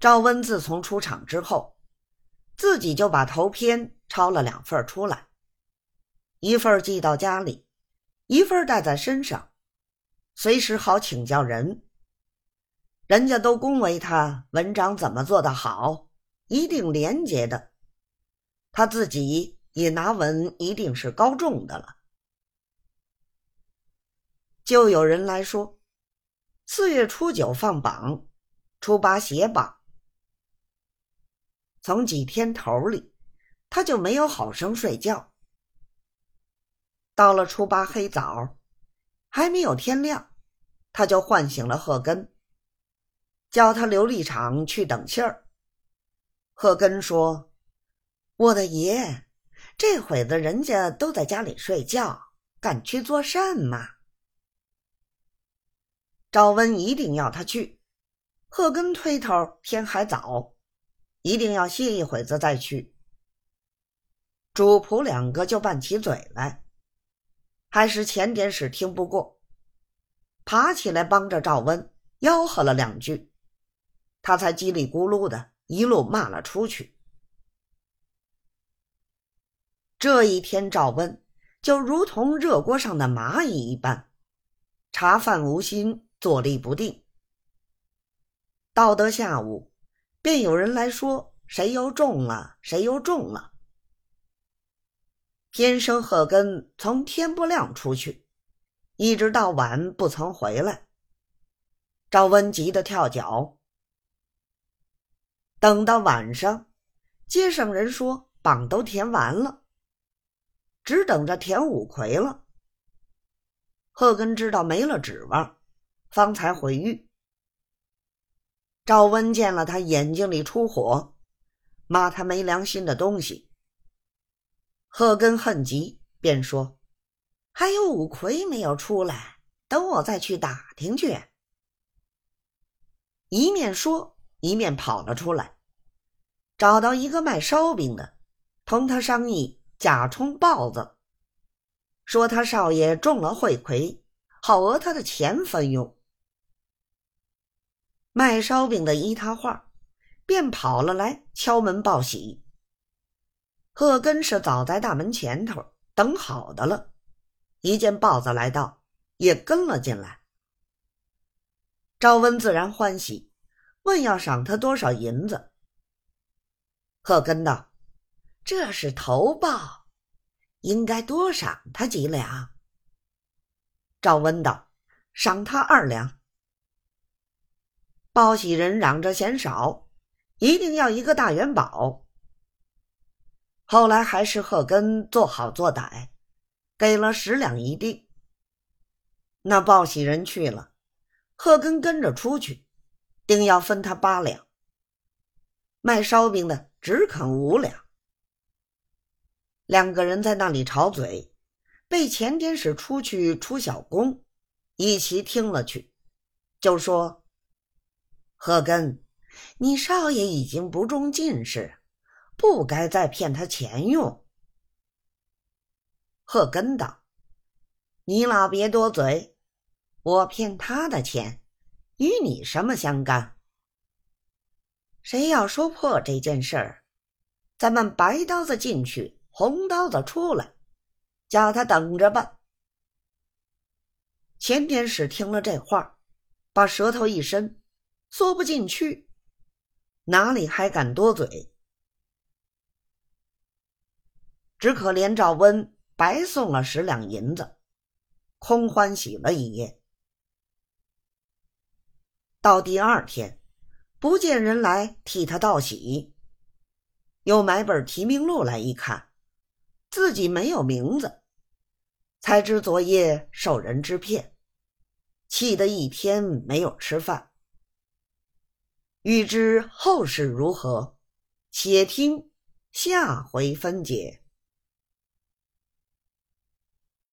赵温自从出场之后，自己就把头篇抄了两份出来，一份寄到家里，一份带在身上，随时好请教人。人家都恭维他文章怎么做得好，一定廉洁的，他自己也拿文一定是高中的了。就有人来说，四月初九放榜，初八写榜。从几天头里，他就没有好生睡觉。到了初八黑早，还没有天亮，他就唤醒了贺根，叫他琉璃厂去等信儿。贺根说：“我的爷，这会子人家都在家里睡觉，敢去做甚嘛？”赵温一定要他去，贺根推头，天还早，一定要歇一会子再去。主仆两个就拌起嘴来，还是前点使听不过，爬起来帮着赵温吆喝了两句，他才叽里咕噜的一路骂了出去。这一天，赵温就如同热锅上的蚂蚁一般，茶饭无心。坐立不定。到得下午，便有人来说：“谁又中了？谁又中了？”天生贺根从天不亮出去，一直到晚不曾回来。赵温急得跳脚。等到晚上，街上人说榜都填完了，只等着填五魁了。贺根知道没了指望。方才回狱，赵温见了他眼睛里出火，骂他没良心的东西。贺根恨极，便说：“还有五魁没有出来，等我再去打听去。”一面说，一面跑了出来，找到一个卖烧饼的，同他商议假充豹子，说他少爷中了会魁，好讹他的钱分用。卖烧饼的依他话，便跑了来敲门报喜。贺根是早在大门前头等好的了，一见豹子来到，也跟了进来。赵温自然欢喜，问要赏他多少银子。贺根道：“这是头报，应该多赏他几两。”赵温道：“赏他二两。”报喜人嚷着嫌少，一定要一个大元宝。后来还是贺根做好做歹，给了十两一锭。那报喜人去了，贺根跟着出去，定要分他八两。卖烧饼的只肯五两。两个人在那里吵嘴，被前天使出去出小工，一齐听了去，就说。贺根，你少爷已经不中进士，不该再骗他钱用。贺根道：“你老别多嘴，我骗他的钱，与你什么相干？谁要说破这件事儿，咱们白刀子进去，红刀子出来，叫他等着吧。”钱天使听了这话，把舌头一伸。缩不进去，哪里还敢多嘴？只可怜赵温白送了十两银子，空欢喜了一夜。到第二天，不见人来替他道喜，又买本提名录来一看，自己没有名字，才知昨夜受人之骗，气得一天没有吃饭。欲知后事如何，且听下回分解。